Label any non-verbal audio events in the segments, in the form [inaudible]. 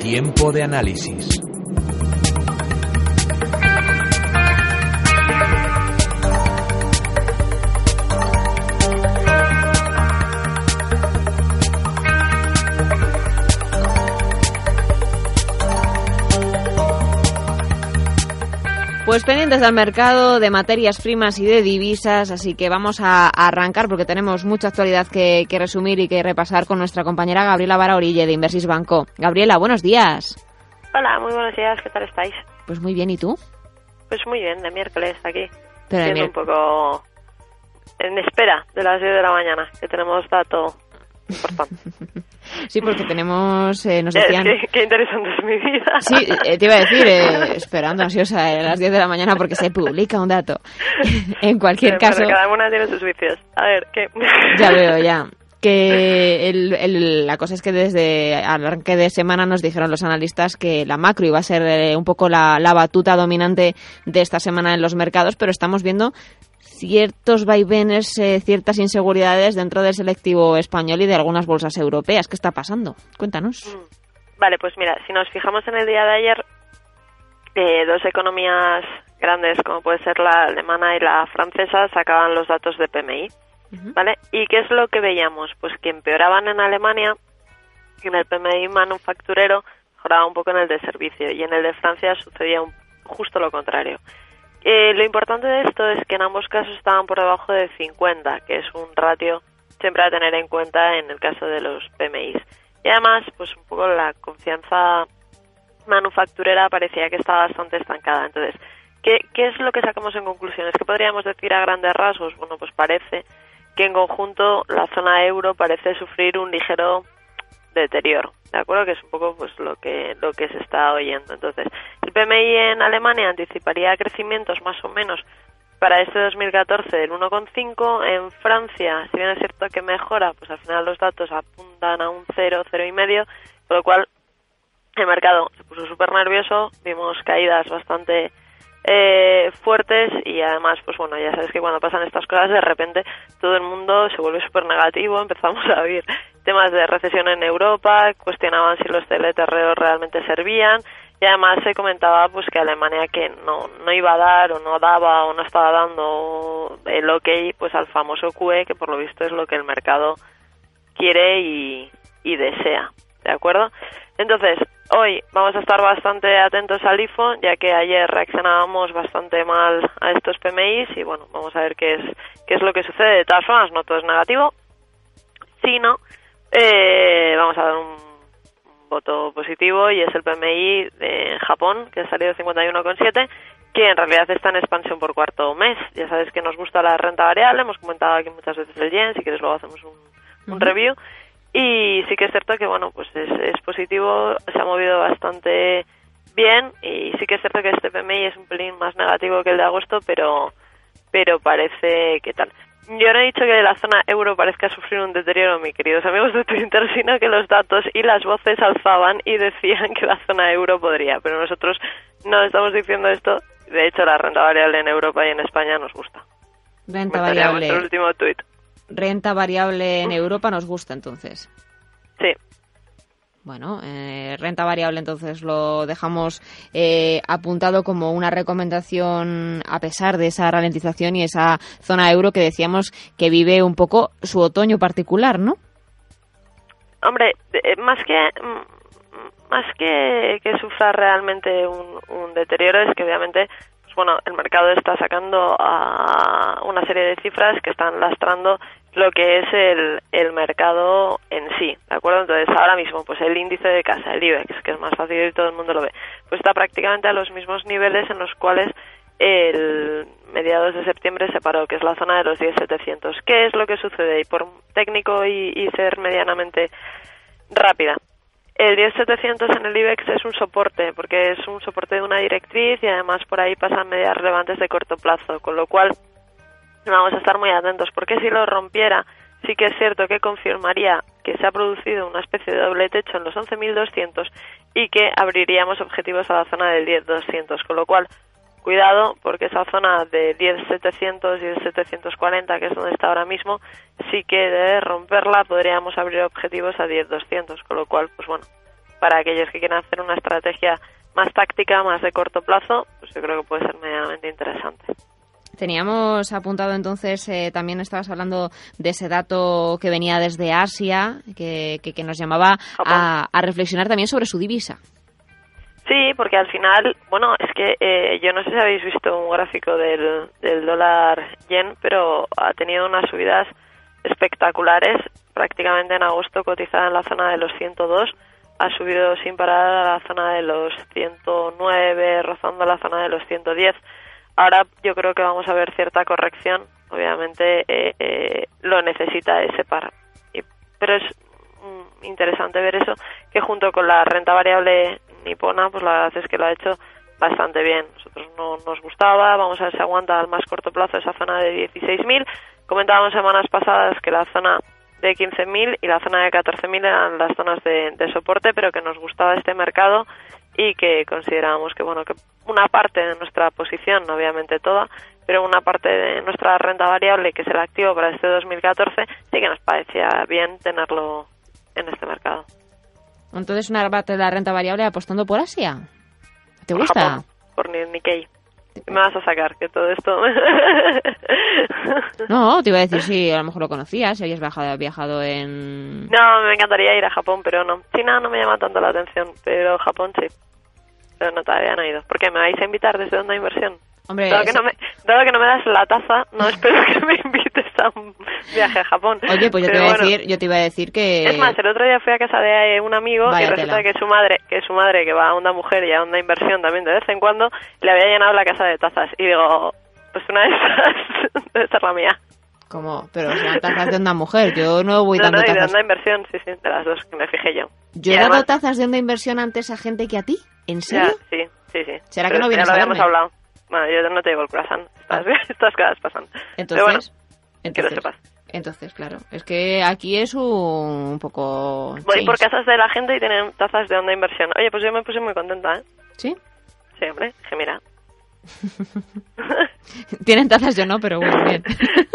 Tiempo de análisis. Pues pendientes del mercado de materias primas y de divisas, así que vamos a, arrancar porque tenemos mucha actualidad que, resumir y que repasar con nuestra compañera Gabriela Varaorille de Inversis Banco. Gabriela, buenos días. Hola, muy buenos días, ¿qué tal estáis? Pues muy bien, ¿y tú? Pues muy bien, de miércoles aquí. Pero un poco en espera de las 10 de la mañana, que tenemos dato importante. [laughs] Sí, porque tenemos, eh, nos decían... qué, interesante es mi vida. Sí, eh, te iba a decir, eh, [laughs] esperando ansiosa a las 10 de la mañana porque se publica un dato. [laughs] en cualquier caso... cada una tiene sus vicios. A ver, ¿qué? ya veo, ya que el, la cosa es que desde arranque de semana nos dijeron los analistas que la macro iba a ser un poco la, la, batuta dominante de esta semana en los mercados, pero estamos viendo ciertos vaivenes, eh, ciertas inseguridades dentro del selectivo español y de algunas bolsas europeas. ¿Qué está pasando? Cuéntanos. Mm. Vale, pues mira, si nos fijamos en el día de ayer, eh, dos economías grandes como puede ser la alemana y la francesa sacaban los datos de PMI, ¿vale? ¿Y qué es lo que veíamos? Pues que empeoraban en Alemania, en el PMI manufacturero mejoraba un poco en el de servicio y en el de Francia sucedía justo lo contrario. Eh, lo importante de esto es que en ambos casos estaban por debajo de 50, que es un ratio siempre a tener en cuenta en el caso de los PMIs. Y además, pues un poco la confianza manufacturera parecía que estaba bastante estancada. Entonces, ¿qué, ¿qué es lo que sacamos en conclusiones? ¿Qué podríamos decir a grandes rasgos? Bueno, pues parece que en conjunto la zona euro parece sufrir un ligero deterioro. ¿De acuerdo? Que es un poco pues lo que lo que se está oyendo. Entonces, el PMI en Alemania anticiparía crecimientos más o menos para este 2014 del 1,5. En Francia, si bien es cierto que mejora, pues al final los datos apuntan a un 0, 0,5, y medio, con lo cual el mercado se puso súper nervioso, vimos caídas bastante eh, fuertes y además, pues bueno, ya sabes que cuando pasan estas cosas, de repente todo el mundo se vuelve súper negativo, [laughs] empezamos a oír temas de recesión en Europa, cuestionaban si los teleterreos realmente servían y además se comentaba pues que Alemania que no, no iba a dar o no daba o no estaba dando el ok pues al famoso QE que por lo visto es lo que el mercado quiere y, y desea, ¿de acuerdo? Entonces, hoy vamos a estar bastante atentos al IFO, ya que ayer reaccionábamos bastante mal a estos PMIs y bueno, vamos a ver qué es, qué es lo que sucede. De todas formas, no todo es negativo, sino eh, vamos a dar un, voto positivo y es el PMI de Japón, que ha salido 51,7 que en realidad está en expansión por cuarto mes. Ya sabes que nos gusta la renta variable, hemos comentado aquí muchas veces el yen, si quieres luego hacemos un, un review. Y sí que es cierto que, bueno, pues es, positivo, se ha movido bastante bien y sí que es cierto que este PMI es un pelín más negativo que el de agosto, pero, pero parece que tal. Yo no he dicho que la zona euro parezca sufrir un deterioro, mis queridos amigos de Twitter, [laughs] sino que los datos y las voces alzaban y decían que la zona euro podría, pero nosotros no estamos diciendo esto. De hecho, la renta variable en Europa y en España nos gusta. Renta variable. El último tuit renta variable en Europa nos gusta entonces. Sí. Bueno, eh, renta variable entonces lo dejamos eh, apuntado como una recomendación a pesar de esa ralentización y esa zona euro que decíamos que vive un poco su otoño particular, ¿no? Hombre, eh, más que más que, que sufra realmente un, un deterioro es que obviamente pues bueno, el mercado está sacando a una serie de cifras que están lastrando lo que es el, el mercado en sí, ¿de acuerdo? Entonces, ahora mismo, pues el índice de casa, el IBEX, que es más fácil y todo el mundo lo ve, pues está prácticamente a los mismos niveles en los cuales el mediados de septiembre se paró, que es la zona de los 10.700. ¿Qué es lo que sucede? Y por técnico y, y ser medianamente rápida. El 10.700 en el IBEX es un soporte, porque es un soporte de una directriz y además por ahí pasan medidas relevantes de corto plazo, con lo cual vamos a estar muy atentos, porque si lo rompiera, sí que es cierto que confirmaría que se ha producido una especie de doble techo en los 11.200 y que abriríamos objetivos a la zona del 10.200, con lo cual cuidado porque esa zona de 10.700 y 10.740 que es donde está ahora mismo sí que de romperla podríamos abrir objetivos a 10.200 con lo cual pues bueno para aquellos que quieran hacer una estrategia más táctica, más de corto plazo, pues yo creo que puede ser medianamente interesante. Teníamos apuntado entonces, eh, también estabas hablando de ese dato que venía desde Asia, que, que, nos llamaba a, reflexionar también sobre su divisa. Sí, porque al final, bueno, es que eh, yo no sé si habéis visto un gráfico del, del dólar yen, pero ha tenido unas subidas espectaculares. Prácticamente en agosto cotizada en la zona de los 102, ha subido sin parar a la zona de los 109, rozando la zona de los 110. Ahora yo creo que vamos a ver cierta corrección. Obviamente eh, eh, lo necesita ese par. pero es mm, interesante ver eso, que junto con la renta variable nipona, pues la verdad es que lo ha hecho bastante bien. Nosotros no nos gustaba, vamos a ver si aguanta al más corto plazo esa zona de 16.000. Comentábamos semanas pasadas que la zona de 15.000 y la zona de 14.000 eran las zonas de, de, soporte, pero que nos gustaba este mercado y que considerábamos que bueno que una parte de nuestra posición, obviamente toda, pero una parte de nuestra renta variable que es el activo para este 2014 sí que nos parecía bien tenerlo en este mercado. Entonces una parte de la renta variable apostando por Asia. ¿Te gusta? por Nikkei. Me vas a sacar que todo esto. [laughs] no, te iba a decir si a lo mejor lo conocías, si habías viajado, viajado en. No, me encantaría ir a Japón, pero no. China no me llama tanto la atención, pero Japón sí. Pero no todavía no he ido. ¿Por qué me vais a invitar desde Onda Inversión? Hombre, dado, que no me, que no me das la taza, no [laughs] espero que me invites a un viaje a Japón. Oye, pues yo te, iba a decir, yo te iba a decir que... Es más, el otro día fui a casa de un amigo y resulta que su madre, que su madre que va a Onda Mujer y a Onda Inversión también de vez en cuando, le había llenado la casa de tazas. Y digo, pues una de esas [laughs] debe ser la mía. ¿Cómo? Pero son tazas de Onda Mujer, yo no voy dando no, tazas... de Onda Inversión, sí, sí, de las dos, que me fijé yo. ¿Yo he dado tazas de Onda Inversión antes a gente que a ti? ¿En serio? sí, sí, sí. ¿Será que no vienes ya lo habíamos hablado. Bueno, yo no te digo el corazón. Estas, ah. estas cosas pasan. Entonces, entonces, sepas. Entonces, claro, es que aquí es un poco... Voy por casas de la gente y tienen tazas de onda inversión. Oye, pues yo me puse muy contenta, ¿eh? ¿Sí? Sí, hombre, que mira. [laughs] Tienen tazas, yo no, pero bueno, bien. [laughs]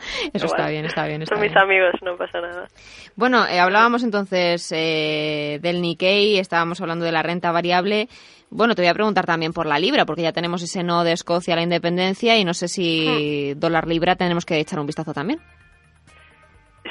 [laughs] Eso está bien, está bien. Son mis amigos, no pasa nada. Bueno, eh, hablábamos entonces eh, del Nikkei, estábamos hablando de la renta variable. Bueno, te voy a preguntar también por la libra, porque ya tenemos ese no de Escocia a la independencia y no sé si hmm. dólar libra tenemos que echar un vistazo también.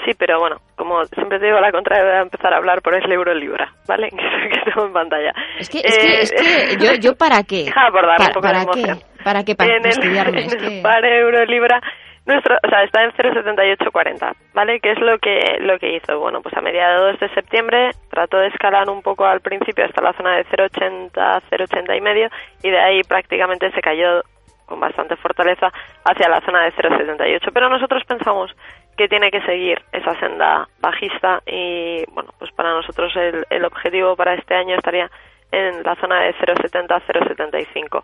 Sí, pero bueno, como siempre te digo, la contra a empezar a hablar por el euro libra, ¿vale? [laughs] Que tengo en pantalla. Es que, es que, es que yo, yo [laughs] para qué. por un poco ¿Para, de qué? ¿Para qué? Para [laughs] que... Para euro libra nuestro, o sea, está en 0,7840, ¿vale? ¿Qué es lo que, lo que hizo? Bueno, pues a mediados de septiembre trató de escalar un poco al principio hasta la zona de 0,80, 0,80 y medio y de ahí prácticamente se cayó con bastante fortaleza hacia la zona de 0,78. Pero nosotros pensamos que tiene que seguir esa senda bajista y, bueno, pues para nosotros el, el objetivo para este año estaría en la zona de 0,70, 0,75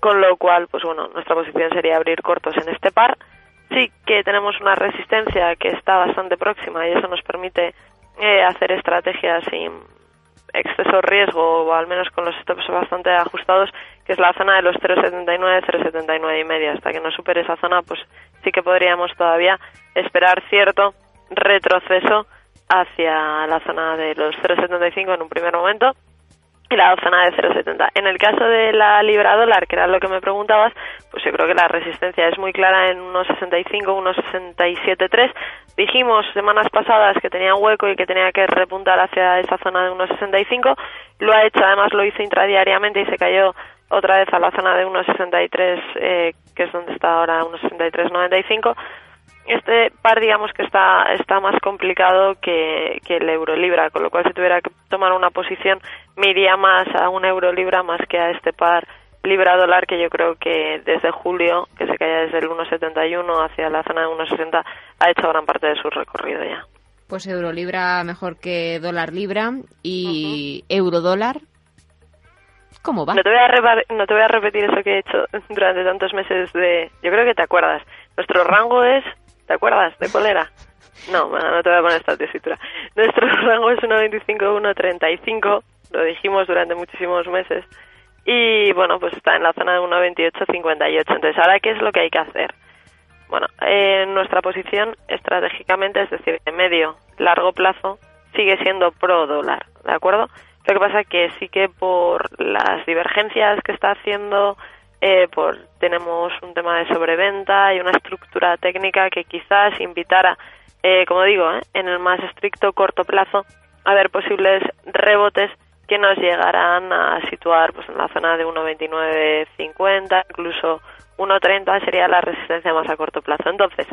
con lo cual, pues bueno, nuestra posición sería abrir cortos en este par. Sí que tenemos una resistencia que está bastante próxima y eso nos permite eh, hacer estrategias sin exceso riesgo o al menos con los stops bastante ajustados, que es la zona de los 0,79, 0,79 y media. Hasta que no supere esa zona, pues sí que podríamos todavía esperar cierto retroceso hacia la zona de los 0,75 en un primer momento la zona de 0,70. En el caso de la libra dólar, que era lo que me preguntabas, pues yo creo que la resistencia es muy clara en 1,65, 1,67,3. Dijimos semanas pasadas que tenía hueco y que tenía que repuntar hacia esa zona de 1,65. Lo ha hecho, además lo hizo intradiariamente y se cayó otra vez a la zona de 1,63, eh, que es donde está ahora 1,63,95 este par digamos que está está más complicado que, que el euro libra con lo cual si tuviera que tomar una posición me iría más a un euro libra más que a este par libra dólar que yo creo que desde julio que se caía desde el 1.71 hacia la zona de 1.60 ha hecho gran parte de su recorrido ya pues euro libra mejor que dólar libra y euro dólar ¿Cómo va? No te, voy a no te voy a repetir eso que he hecho durante tantos meses de... Yo creo que te acuerdas. Nuestro rango es ¿Te acuerdas de cuál era? No, no te voy a poner esta tesitura. Nuestro [laughs] rango es 1.25-1.35, lo dijimos durante muchísimos meses. Y bueno, pues está en la zona de 1.28-58. Entonces, ¿ahora qué es lo que hay que hacer? Bueno, en nuestra posición estratégicamente, es decir, de medio, largo plazo, sigue siendo pro dólar, ¿de acuerdo? Lo que pasa que sí que por las divergencias que está haciendo, eh, por tenemos un tema de sobreventa y una estructura técnica que quizás invitara, eh, como digo, eh, en el más estricto corto plazo, a ver posibles rebotes que nos llegarán a situar pues en la zona de 1.29.50, incluso 1.30 sería la resistencia más a corto plazo. Entonces,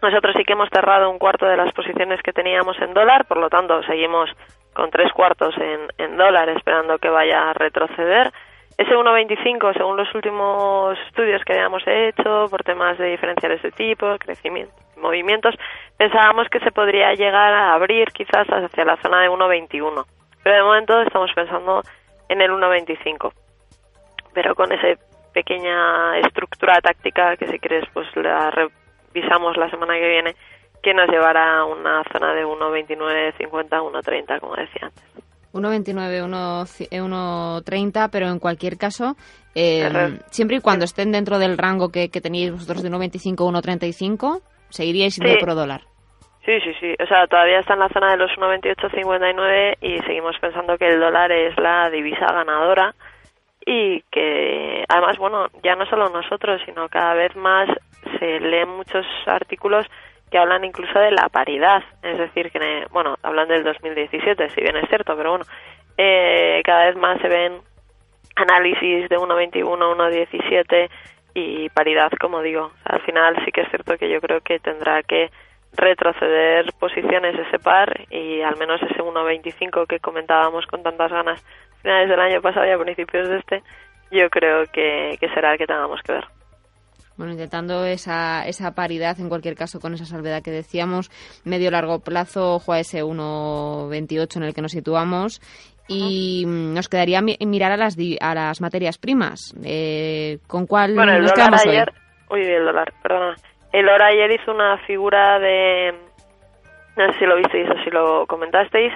nosotros sí que hemos cerrado un cuarto de las posiciones que teníamos en dólar, por lo tanto seguimos con tres cuartos en, en dólar esperando que vaya a retroceder. Ese 1,25, según los últimos estudios que habíamos hecho, por temas de diferenciales de tipo, crecimiento, movimientos, pensábamos que se podría llegar a abrir quizás hacia la zona de 1,21. Pero de momento estamos pensando en el 1,25. Pero con esa pequeña estructura táctica que si quieres pues la visamos la semana que viene, que nos llevará a una zona de 1,29, 50, 1,30, como decía antes. 1,29, 1,30, pero en cualquier caso, eh, siempre y cuando estén dentro del rango que, tenéis vosotros de 1,25, 1,35, seguiríais siendo sí. dólar. Sí, sí, sí. O sea, todavía está en la zona de los 1,28,59 y seguimos pensando que el dólar es la divisa ganadora y que además, bueno, ya no solo nosotros, sino cada vez más se leen muchos artículos que hablan incluso de la paridad, es decir, que, bueno, hablan del 2017, si bien es cierto, pero bueno, eh, cada vez más se ven análisis de 1.21, 1.17 y paridad, como digo. al final sí que es cierto que yo creo que tendrá que retroceder posiciones ese par y al menos ese 1.25 que comentábamos con tantas ganas finales del año pasado y a principios de este, yo creo que, que será el que tengamos que ver. Bueno, intentando esa, esa paridad, en cualquier caso, con esa salvedad que decíamos, medio-largo plazo, ojo a ese 1,28 en el que nos situamos. Y nos quedaría mirar a las, a las materias primas. Eh, ¿Con cuál bueno, el nos dólar quedamos ayer, hoy? Uy, el dólar, perdona. El oro ayer hizo una figura de... No sé si lo visteis o si lo comentasteis.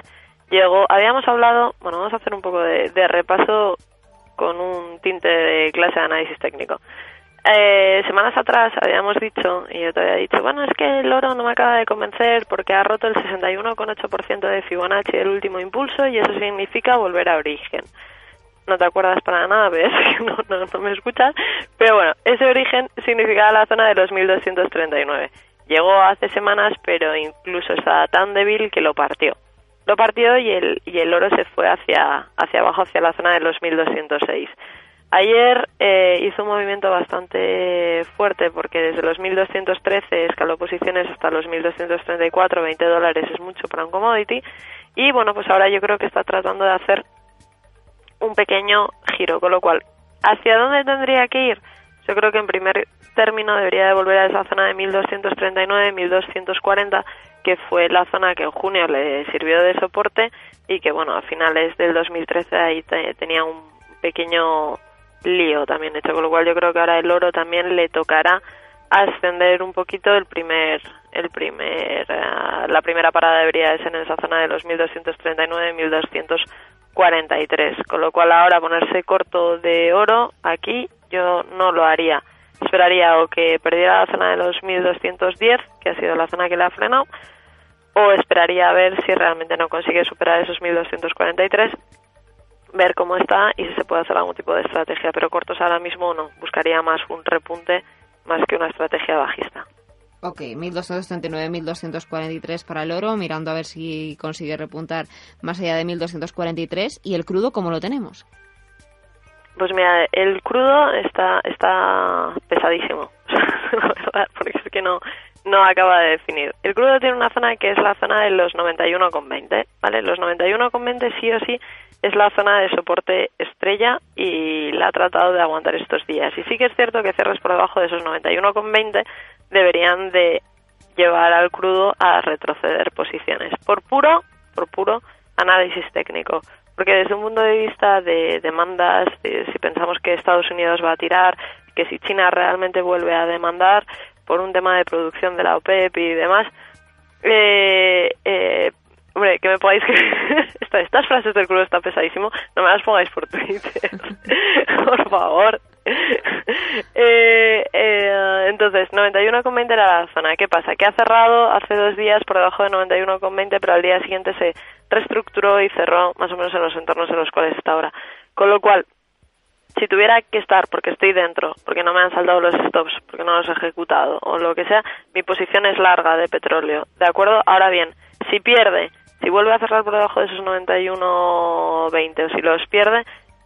Llegó, habíamos hablado, bueno, vamos a hacer un poco de, de repaso con un tinte de clase de análisis técnico. Eh, semanas atrás habíamos dicho, y yo te había dicho, bueno, es que el oro no me acaba de convencer porque ha roto el 61,8% de Fibonacci el último impulso y eso significa volver a origen. No te acuerdas para nada, ves [laughs] no, no, no me escuchas, pero bueno, ese origen significaba la zona de los 1239. Llegó hace semanas, pero incluso estaba tan débil que lo partió. Lo partió y el, y el oro se fue hacia, hacia abajo, hacia la zona de los 1206. Ayer eh, hizo un movimiento bastante fuerte porque desde los 1213 escaló posiciones hasta los 1234, 20 dólares es mucho para un commodity. Y bueno, pues ahora yo creo que está tratando de hacer un pequeño giro, con lo cual, ¿hacia dónde tendría que ir? Yo creo que en primer término debería de volver a esa zona de 1239, 1240, que fue la zona que en junio le sirvió de soporte y que bueno, a finales del 2013 ahí tenía un pequeño lío también hecho, con lo cual yo creo que ahora el oro también le tocará ascender un poquito el primer el primer eh, la primera parada debería ser en esa zona de los 1239 1243 con lo cual ahora ponerse corto de oro aquí yo no lo haría. Esperaría o que perdiera la zona de los 1210 que ha sido la zona que le ha frenado o esperaría a ver si realmente no consigue superar esos 1243 ver cómo está y si se puede hacer algún tipo de estrategia, pero cortos ahora mismo no, buscaría más un repunte más que una estrategia bajista. Ok, 1239, 1243 para el oro, mirando a ver si consigue repuntar más allá de 1243. ¿Y el crudo cómo lo tenemos? Pues mira, el crudo está, está pesadísimo, [laughs] la verdad, porque es que no, no acaba de definir. El crudo tiene una zona que es la zona de los 91,20, ¿vale? Los 91,20 sí o sí es la zona de soporte estrella y la ha tratado de aguantar estos días. Y sí que es cierto que cierres por debajo de esos 91,20 deberían de llevar al crudo a retroceder posiciones por puro, por puro análisis técnico. Porque desde un punto de vista de demandas, si pensamos que Estados Unidos va a tirar, que si China realmente vuelve a demandar por un tema de producción de la OPEP y demás, eh, eh, que me podáis... [laughs] Estas frases del culo está pesadísimo, no me las pongáis por Twitter. [laughs] por favor. [laughs] eh, eh, entonces, 91,20 era la zona. ¿Qué pasa? Que ha cerrado hace dos días por debajo de 91,20, pero al día siguiente se reestructuró y cerró más o menos en los entornos en los cuales está ahora. Con lo cual, si tuviera que estar porque estoy dentro, porque no me han saltado los stops, porque no los he ejecutado o lo que sea, mi posición es larga de petróleo. ¿De acuerdo? Ahora bien, si pierde, si vuelve a cerrar por debajo de esos 91.20 o si los pierde,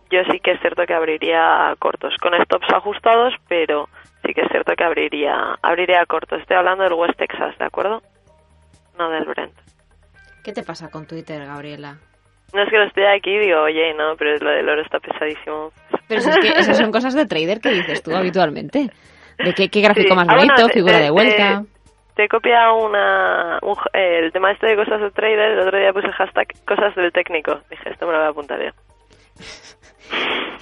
yo sí que es cierto que abriría cortos, con stops ajustados, pero sí que es cierto que abriría, abriría cortos. Estoy hablando del West Texas, ¿de acuerdo? No del Brent. ¿Qué te pasa con Twitter, Gabriela? No es que lo estoy aquí y digo, oye, no, pero lo del oro está pesadísimo. Pero es que esas son cosas de trader que dices tú habitualmente. ¿De qué, qué gráfico más ah, bonito, figura de vuelta? Te, he copiado una, el tema este de cosas de trader, el otro día puse hashtag cosas del técnico. Dije, esto me lo voy a apuntar yo.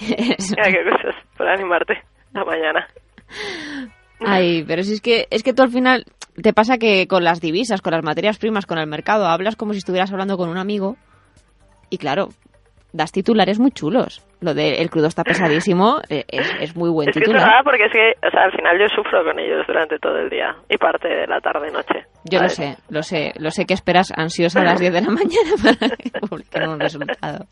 [laughs] Mira qué cosas, para animarte la mañana. Ay, pero si es que, es que tú al final te pasa que con las divisas, con las materias primas, con el mercado, hablas como si estuvieras hablando con un amigo y claro, das titulares muy chulos. Lo de el crudo está pesadísimo eh, es, muy buen es titular. Que es porque es que, o sea, al final yo sufro con ellos durante todo el día y parte de la tarde-noche. Yo lo sé, lo sé, lo sé que esperas ansiosa a las 10 de la mañana para [laughs] publicar un resultado.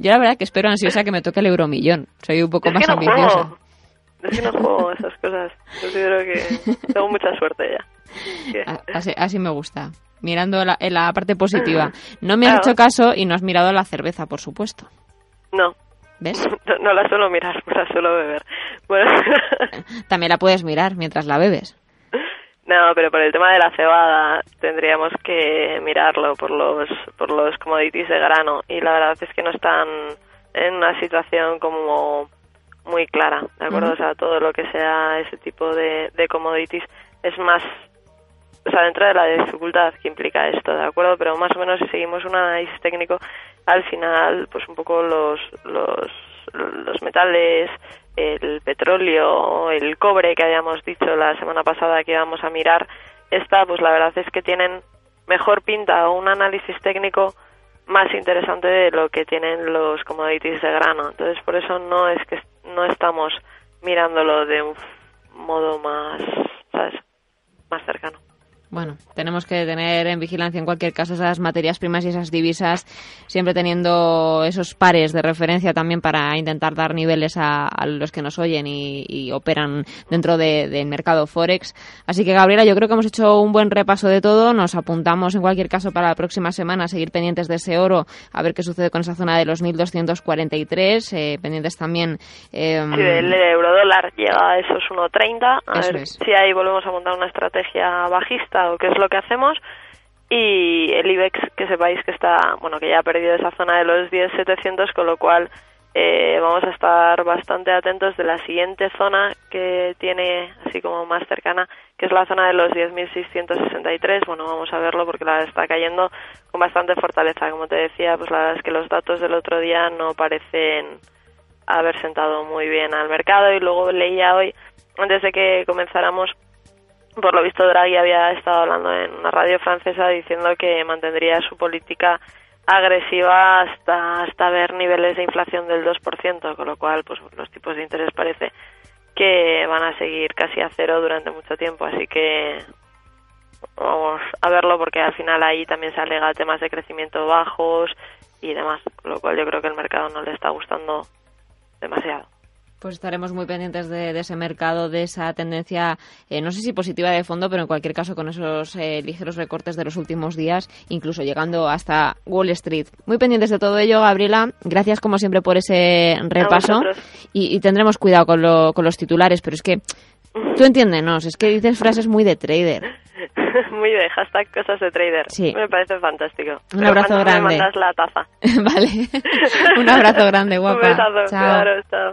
Yo la verdad que espero ansiosa que me toque el euromillón. Soy un poco más ambiciosa. Es que no juego esas cosas. Yo creo que tengo mucha suerte ya. [laughs] Así, así me gusta mirando la, en la parte positiva. No me has hecho caso y no has mirado la cerveza, por supuesto. No. ¿Ves? [laughs] No, la suelo mirar, [laughs] la suelo beber. Bueno. [laughs] También la puedes mirar mientras la bebes. No, pero por el tema de la cebada tendríamos que mirarlo por los por los commodities de grano y la verdad es que no están en una situación como muy clara, ¿de acuerdo? O sea, todo lo que sea ese tipo de, de commodities es más o sea, dentro de la dificultad que implica esto, ¿de acuerdo? Pero más o menos si seguimos un análisis técnico, al final, pues un poco los, los, los metales, el petróleo, el cobre que habíamos dicho la semana pasada que íbamos a mirar, esta, pues la verdad es que tienen mejor pinta o un análisis técnico más interesante de lo que tienen los commodities de grano. Entonces, por eso no es que no estamos mirándolo de un modo más, ¿sabes? Más cercano. Bueno, tenemos que tener en vigilancia en cualquier caso esas materias primas y esas divisas, siempre teniendo esos pares de referencia también para intentar dar niveles a, los que nos oyen y, operan dentro del mercado Forex. Así que, Gabriela, yo creo que hemos hecho un buen repaso de todo. Nos apuntamos en cualquier caso para la próxima semana a seguir pendientes de ese oro, a ver qué sucede con esa zona de los 1.243, eh, pendientes también. Eh, el euro dólar llega a esos 1.30, a ver si ahí volvemos a montar una estrategia bajista o qué es lo que hacemos y el IBEX que sepáis que está, bueno, que ya ha perdido esa zona de los 10.700, con lo cual eh, vamos a estar bastante atentos de la siguiente zona que tiene, así como más cercana, que es la zona de los 10.663. Bueno, vamos a verlo porque la está cayendo con bastante fortaleza. Como te decía, pues la verdad es que los datos del otro día no parecen haber sentado muy bien al mercado y luego leía hoy, antes de que comenzáramos, por lo visto Draghi había estado hablando en una radio francesa diciendo que mantendría su política agresiva hasta hasta ver niveles de inflación del 2%, con lo cual pues los tipos de interés parece que van a seguir casi a cero durante mucho tiempo, así que vamos a verlo porque al final ahí también se alega temas de crecimiento bajos y demás, con lo cual yo creo que el mercado no le está gustando demasiado. Pues estaremos muy pendientes de, ese mercado, de esa tendencia, eh, no sé si positiva de fondo, pero en cualquier caso con esos eh, ligeros recortes de los últimos días, incluso llegando hasta Wall Street. Muy pendientes de todo ello, Gabriela. Gracias como siempre por ese repaso y, tendremos cuidado con, con los titulares, pero es que tú entiéndenos, es que dices frases muy de trader. [laughs] muy de hashtag cosas de trader. Sí. Me parece fantástico. Un abrazo grande. Me mandas la taza. [laughs] vale. Un abrazo grande, [laughs] guapa. Un besazo. Chao. Claro, chao.